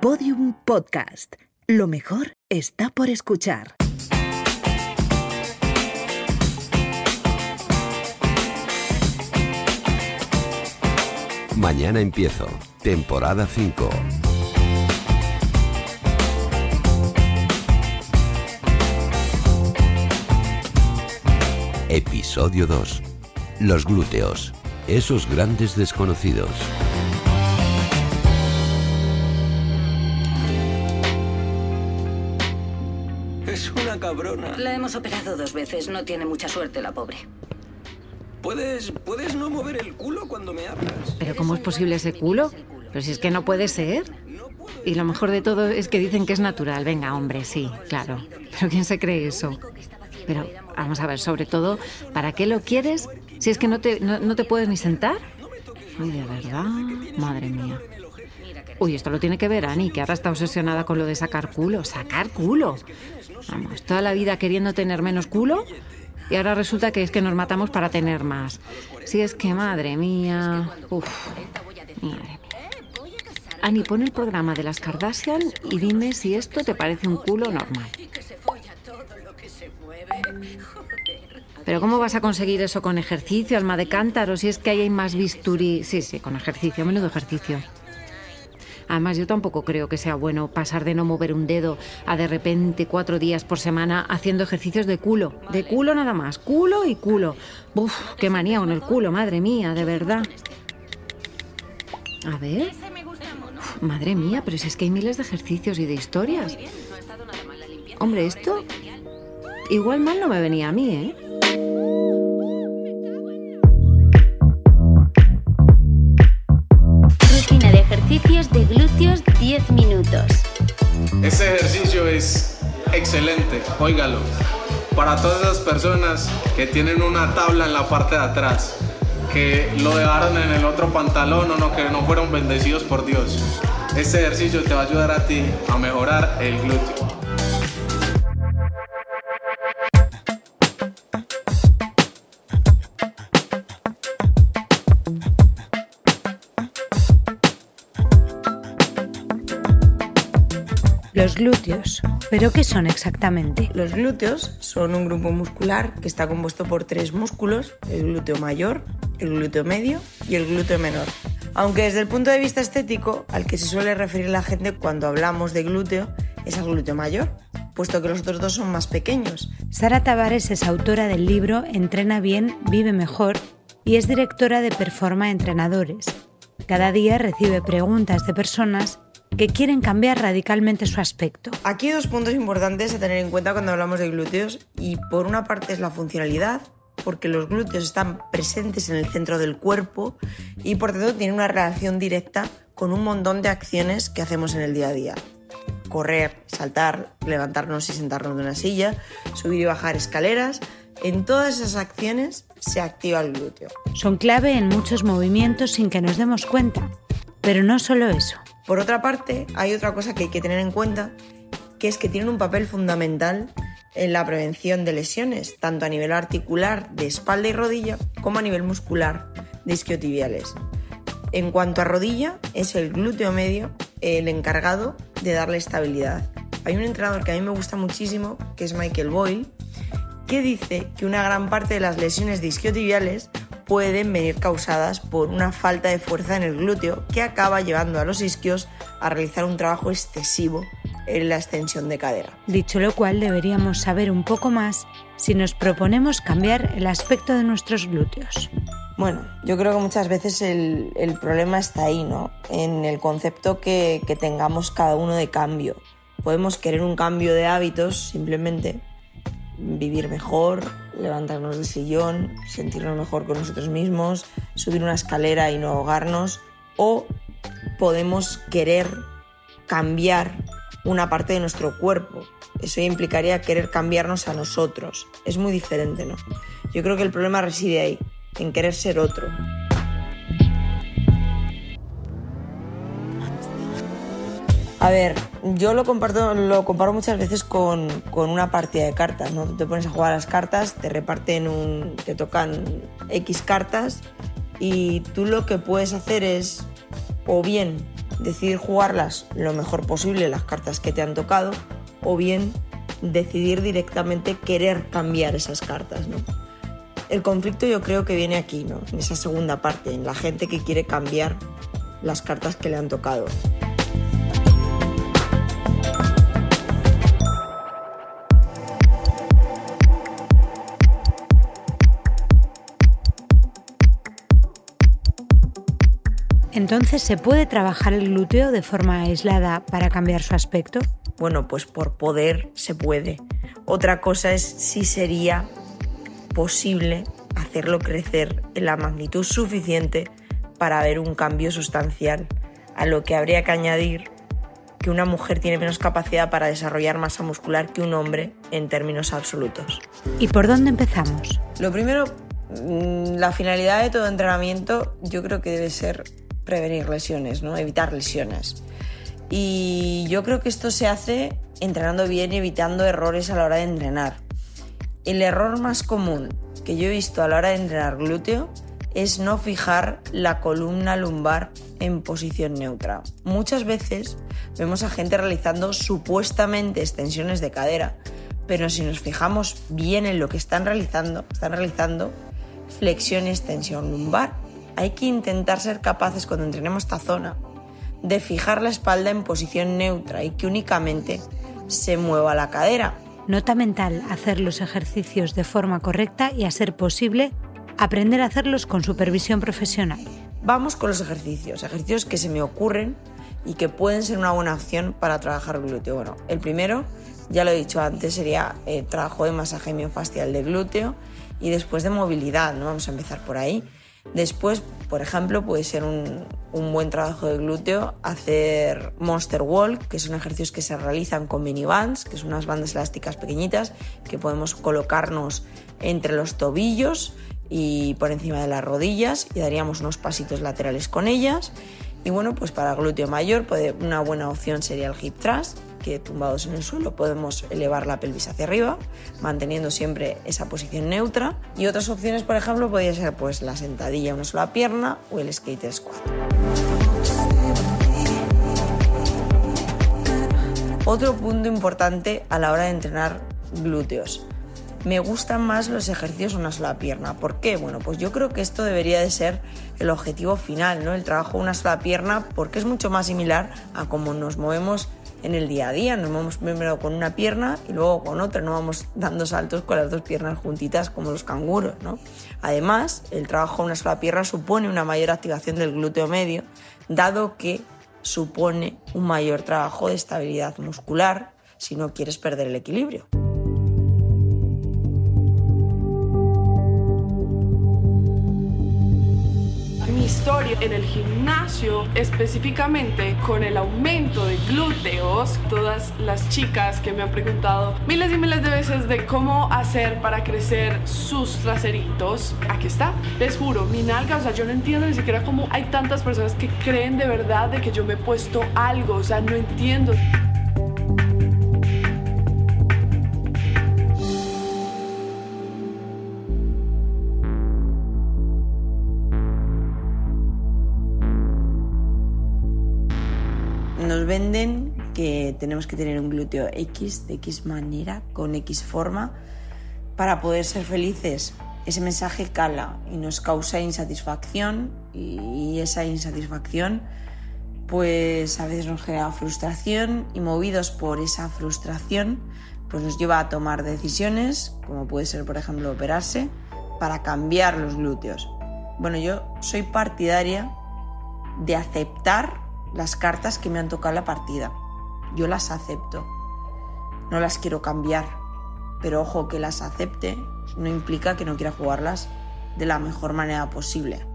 Podium Podcast. Lo mejor está por escuchar. Mañana empiezo. Temporada 5. Episodio 2. Los glúteos. Esos grandes desconocidos. Cabrona. La hemos operado dos veces, no tiene mucha suerte la pobre. ¿Puedes, ¿Puedes no mover el culo cuando me hablas? ¿Pero cómo es posible ese culo? Pero si es que no puede ser. Y lo mejor de todo es que dicen que es natural. Venga, hombre, sí, claro. Pero ¿quién se cree eso? Pero vamos a ver, sobre todo, ¿para qué lo quieres si es que no te, no, no te puedes ni sentar? Uy, de verdad, madre mía. Uy, esto lo tiene que ver Ani, que ahora está obsesionada con lo de sacar culo. ¿Sacar culo? Vamos, toda la vida queriendo tener menos culo y ahora resulta que es que nos matamos para tener más. Si es que, madre mía. Uf, madre mía. Ani, pon el programa de las Kardashian y dime si esto te parece un culo normal. Pero ¿cómo vas a conseguir eso con ejercicio, alma de cántaro? Si es que ahí hay más bisturí. Sí, sí, con ejercicio, menudo ejercicio. Además, yo tampoco creo que sea bueno pasar de no mover un dedo a de repente cuatro días por semana haciendo ejercicios de culo. De culo nada más. Culo y culo. Uf, qué manía con el culo, madre mía, de verdad. A ver. Madre mía, pero si es que hay miles de ejercicios y de historias. Hombre, esto igual mal no me venía a mí, ¿eh? Ejercicios de glúteos 10 minutos. Ese ejercicio es excelente, óigalo. Para todas esas personas que tienen una tabla en la parte de atrás, que lo dejaron en el otro pantalón o no, que no fueron bendecidos por Dios. Ese ejercicio te va a ayudar a ti a mejorar el glúteo. Los glúteos. ¿Pero qué son exactamente? Los glúteos son un grupo muscular que está compuesto por tres músculos, el glúteo mayor, el glúteo medio y el glúteo menor. Aunque desde el punto de vista estético, al que se suele referir la gente cuando hablamos de glúteo es al glúteo mayor, puesto que los otros dos son más pequeños. Sara Tavares es autora del libro Entrena bien, vive mejor y es directora de Performa Entrenadores. Cada día recibe preguntas de personas que quieren cambiar radicalmente su aspecto. Aquí hay dos puntos importantes a tener en cuenta cuando hablamos de glúteos y por una parte es la funcionalidad, porque los glúteos están presentes en el centro del cuerpo y por tanto tienen una relación directa con un montón de acciones que hacemos en el día a día. Correr, saltar, levantarnos y sentarnos de una silla, subir y bajar escaleras, en todas esas acciones se activa el glúteo. Son clave en muchos movimientos sin que nos demos cuenta. Pero no solo eso. Por otra parte, hay otra cosa que hay que tener en cuenta, que es que tienen un papel fundamental en la prevención de lesiones, tanto a nivel articular de espalda y rodilla, como a nivel muscular de isquiotibiales. En cuanto a rodilla, es el glúteo medio el encargado de darle estabilidad. Hay un entrenador que a mí me gusta muchísimo, que es Michael Boyle, que dice que una gran parte de las lesiones de isquiotibiales pueden venir causadas por una falta de fuerza en el glúteo que acaba llevando a los isquios a realizar un trabajo excesivo en la extensión de cadera. Dicho lo cual, deberíamos saber un poco más si nos proponemos cambiar el aspecto de nuestros glúteos. Bueno, yo creo que muchas veces el, el problema está ahí, ¿no? En el concepto que, que tengamos cada uno de cambio. Podemos querer un cambio de hábitos simplemente, vivir mejor, levantarnos del sillón, sentirnos mejor con nosotros mismos, subir una escalera y no ahogarnos, o podemos querer cambiar una parte de nuestro cuerpo. Eso implicaría querer cambiarnos a nosotros. Es muy diferente, ¿no? Yo creo que el problema reside ahí, en querer ser otro. A ver, yo lo comparto, lo comparo muchas veces con, con, una partida de cartas, ¿no? Tú te pones a jugar las cartas, te reparten un. te tocan X cartas y tú lo que puedes hacer es o bien decidir jugarlas lo mejor posible, las cartas que te han tocado, o bien decidir directamente querer cambiar esas cartas, ¿no? El conflicto yo creo que viene aquí, ¿no? En esa segunda parte, en la gente que quiere cambiar las cartas que le han tocado. Entonces, ¿se puede trabajar el glúteo de forma aislada para cambiar su aspecto? Bueno, pues por poder se puede. Otra cosa es si sería posible hacerlo crecer en la magnitud suficiente para ver un cambio sustancial, a lo que habría que añadir que una mujer tiene menos capacidad para desarrollar masa muscular que un hombre en términos absolutos. ¿Y por dónde empezamos? Lo primero, mm, la finalidad de todo entrenamiento yo creo que debe ser prevenir lesiones, ¿no? evitar lesiones. Y yo creo que esto se hace entrenando bien y evitando errores a la hora de entrenar. El error más común que yo he visto a la hora de entrenar glúteo es no fijar la columna lumbar en posición neutra. Muchas veces vemos a gente realizando supuestamente extensiones de cadera, pero si nos fijamos bien en lo que están realizando, están realizando flexión y extensión lumbar hay que intentar ser capaces cuando entrenemos esta zona de fijar la espalda en posición neutra y que únicamente se mueva la cadera. Nota mental, hacer los ejercicios de forma correcta y a ser posible aprender a hacerlos con supervisión profesional. Vamos con los ejercicios, ejercicios que se me ocurren y que pueden ser una buena opción para trabajar el glúteo. Bueno, el primero, ya lo he dicho antes, sería el trabajo de masaje miofascial de glúteo y después de movilidad, ¿no? Vamos a empezar por ahí. Después, por ejemplo, puede ser un, buen trabajo de glúteo hacer Monster Walk, que son ejercicios que se realizan con mini bands, que son unas bandas elásticas pequeñitas que podemos colocarnos entre los tobillos y por encima de las rodillas y daríamos unos pasitos laterales con ellas. Y bueno, pues para glúteo mayor una buena opción sería el hip thrust, que tumbados en el suelo podemos elevar la pelvis hacia arriba, manteniendo siempre esa posición neutra. Y otras opciones, por ejemplo, podría ser pues la sentadilla una sola pierna o el skate squat. Otro punto importante a la hora de entrenar glúteos. Me gustan más los ejercicios una sola pierna. ¿Por qué? Bueno, pues yo creo que esto debería de ser el objetivo final, ¿no? El trabajo una sola pierna, porque es mucho más similar a cómo nos movemos en el día a día. Nos vamos primero con una pierna y luego con otra, no vamos dando saltos con las dos piernas juntitas como los canguros. Además, el trabajo con una sola pierna supone una mayor activación del glúteo medio, dado que supone un mayor trabajo de estabilidad muscular si no quieres perder el equilibrio. En el gimnasio, específicamente con el aumento de glúteos. Todas las chicas que me han preguntado miles y miles de veces de cómo hacer para crecer sus traseritos, aquí está. Les juro, mi nalga, o sea, yo no entiendo ni siquiera cómo hay tantas personas que creen de verdad de que yo me he puesto algo, o sea, no entiendo. Venden que tenemos que tener un glúteo X de X manera, con X forma, para poder ser felices. Ese mensaje cala y nos causa insatisfacción y esa insatisfacción pues a veces nos genera frustración y movidos por esa frustración pues nos lleva a tomar decisiones como puede ser por ejemplo operarse para cambiar los glúteos. Bueno, yo soy partidaria de aceptar las cartas que me han tocado la partida. Yo las acepto. No las quiero cambiar. Pero ojo, que las acepte no implica que no quiera jugarlas de la mejor manera posible.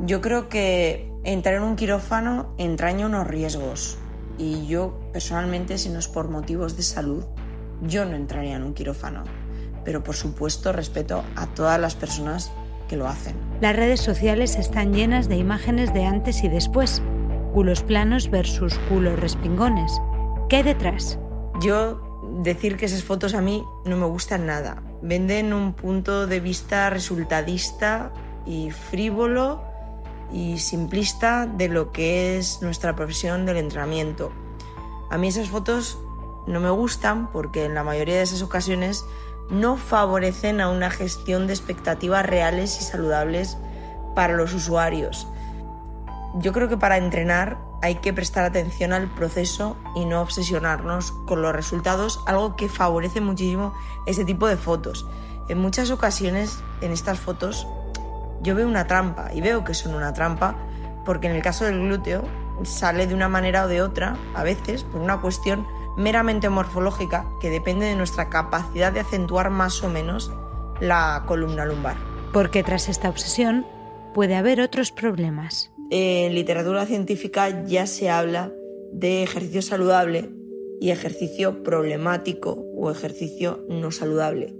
Yo creo que entrar en un quirófano entraña unos riesgos. Y yo personalmente, si no es por motivos de salud, yo no entraría en un quirófano. Pero por supuesto respeto a todas las personas que lo hacen. Las redes sociales están llenas de imágenes de antes y después culos planos versus culos respingones. ¿Qué detrás? Yo decir que esas fotos a mí no me gustan nada. Venden un punto de vista resultadista y frívolo y simplista de lo que es nuestra profesión del entrenamiento. A mí esas fotos no me gustan porque en la mayoría de esas ocasiones no favorecen a una gestión de expectativas reales y saludables para los usuarios. Yo creo que para entrenar hay que prestar atención al proceso y no obsesionarnos con los resultados, algo que favorece muchísimo este tipo de fotos. En muchas ocasiones en estas fotos yo veo una trampa y veo que son una trampa porque en el caso del glúteo sale de una manera o de otra, a veces por una cuestión meramente morfológica que depende de nuestra capacidad de acentuar más o menos la columna lumbar. Porque tras esta obsesión puede haber otros problemas. En literatura científica ya se habla de ejercicio saludable y ejercicio problemático o ejercicio no saludable.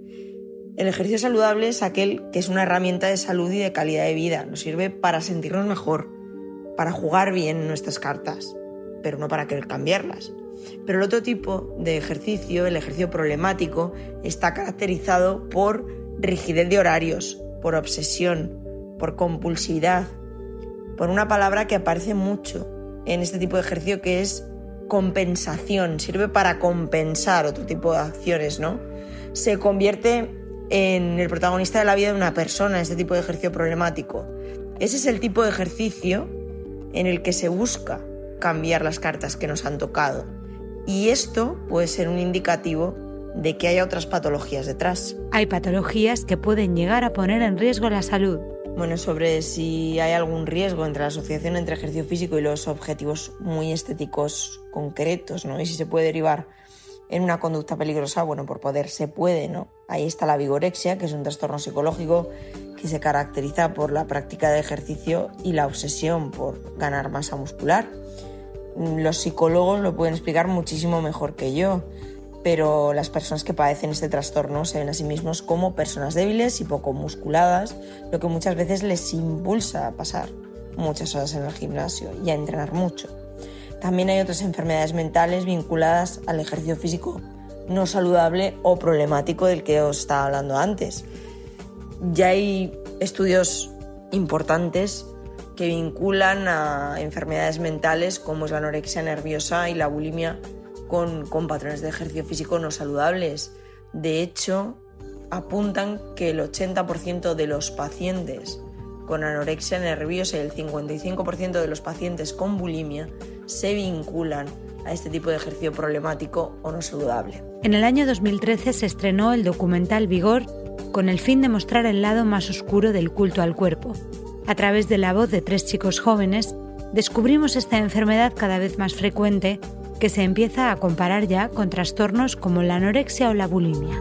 El ejercicio saludable es aquel que es una herramienta de salud y de calidad de vida. Nos sirve para sentirnos mejor, para jugar bien nuestras cartas, pero no para querer cambiarlas. Pero el otro tipo de ejercicio, el ejercicio problemático, está caracterizado por rigidez de horarios, por obsesión, por compulsividad, por una palabra que aparece mucho en este tipo de ejercicio que es compensación, sirve para compensar otro tipo de acciones, ¿no? Se convierte en el protagonista de la vida de una persona, este tipo de ejercicio problemático. Ese es el tipo de ejercicio en el que se busca cambiar las cartas que nos han tocado. Y esto puede ser un indicativo de que haya otras patologías detrás. Hay patologías que pueden llegar a poner en riesgo la salud. Bueno, sobre si hay algún riesgo entre la asociación entre ejercicio físico y los objetivos muy estéticos concretos, ¿no? Y si se puede derivar en una conducta peligrosa, bueno, por poder se puede, ¿no? Ahí está la vigorexia, que es un trastorno psicológico que se caracteriza por la práctica de ejercicio y la obsesión por ganar masa muscular. Los psicólogos lo pueden explicar muchísimo mejor que yo, pero las personas que padecen este trastorno se ven a sí mismos como personas débiles y poco musculadas, lo que muchas veces les impulsa a pasar muchas horas en el gimnasio y a entrenar mucho. También hay otras enfermedades mentales vinculadas al ejercicio físico no saludable o problemático del que os estaba hablando antes. Ya hay estudios importantes que vinculan a enfermedades mentales como es la anorexia nerviosa y la bulimia con, patrones de ejercicio físico no saludables. De hecho, apuntan que el 80% de los pacientes con anorexia nerviosa y el 55% de los pacientes con bulimia se vinculan a este tipo de ejercicio problemático o no saludable. En el año 2013 se estrenó el documental Vigor con el fin de mostrar el lado más oscuro del culto al cuerpo, a través de la voz de tres chicos jóvenes, descubrimos esta enfermedad cada vez más frecuente que se empieza a comparar ya con trastornos como la anorexia o la bulimia.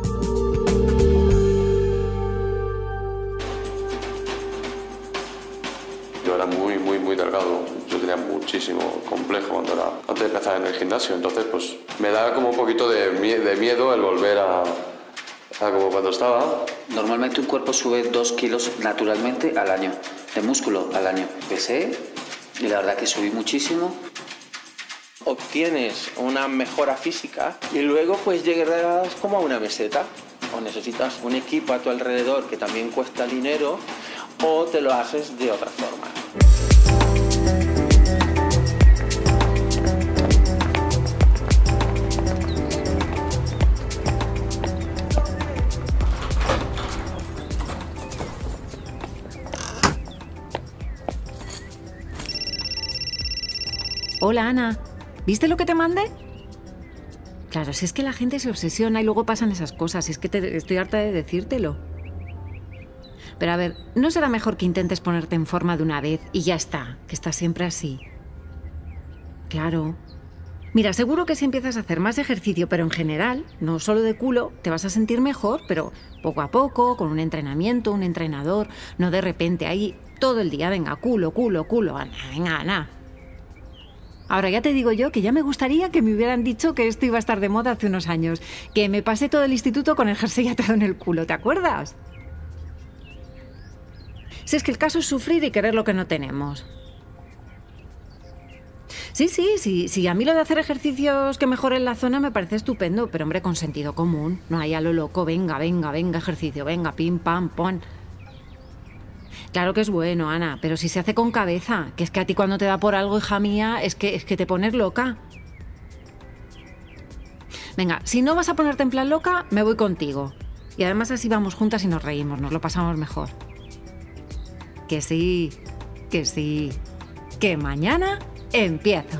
Yo era muy, muy, muy delgado. Yo tenía muchísimo complejo cuando era, antes de empezar en el gimnasio. Entonces, pues me daba como un poquito de, de miedo el volver a, a como cuando estaba. Normalmente un cuerpo sube dos kilos naturalmente al año de músculo al año. Empecé y la verdad que subí muchísimo. Obtienes una mejora física y luego pues llegas como a una meseta. O necesitas un equipo a tu alrededor que también cuesta dinero o te lo haces de otra forma. Hola Ana, ¿viste lo que te mandé? Claro, si es que la gente se obsesiona y luego pasan esas cosas, es que te, estoy harta de decírtelo. Pero a ver, ¿no será mejor que intentes ponerte en forma de una vez y ya está, que estás siempre así? Claro. Mira, seguro que si empiezas a hacer más ejercicio, pero en general, no solo de culo, te vas a sentir mejor, pero poco a poco, con un entrenamiento, un entrenador, no de repente ahí todo el día, venga, culo, culo, culo, venga, Ana, Ahora ya te digo yo que ya me gustaría que me hubieran dicho que esto iba a estar de moda hace unos años, que me pasé todo el instituto con el jersey atado en el culo, ¿te acuerdas? Si es que el caso es sufrir y querer lo que no tenemos. Sí, sí, sí, sí. A mí lo de hacer ejercicios que mejoren la zona me parece estupendo, pero hombre, con sentido común. No hay a lo loco, venga, venga, venga, ejercicio, venga, pim, pam, pon. Claro que es bueno, Ana, pero si se hace con cabeza, que es que a ti cuando te da por algo, hija mía, es que, es que te pones loca. Venga, si no vas a ponerte en plan loca, me voy contigo. Y además así vamos juntas y nos reímos, nos lo pasamos mejor. Que sí, que sí, que mañana empiezo.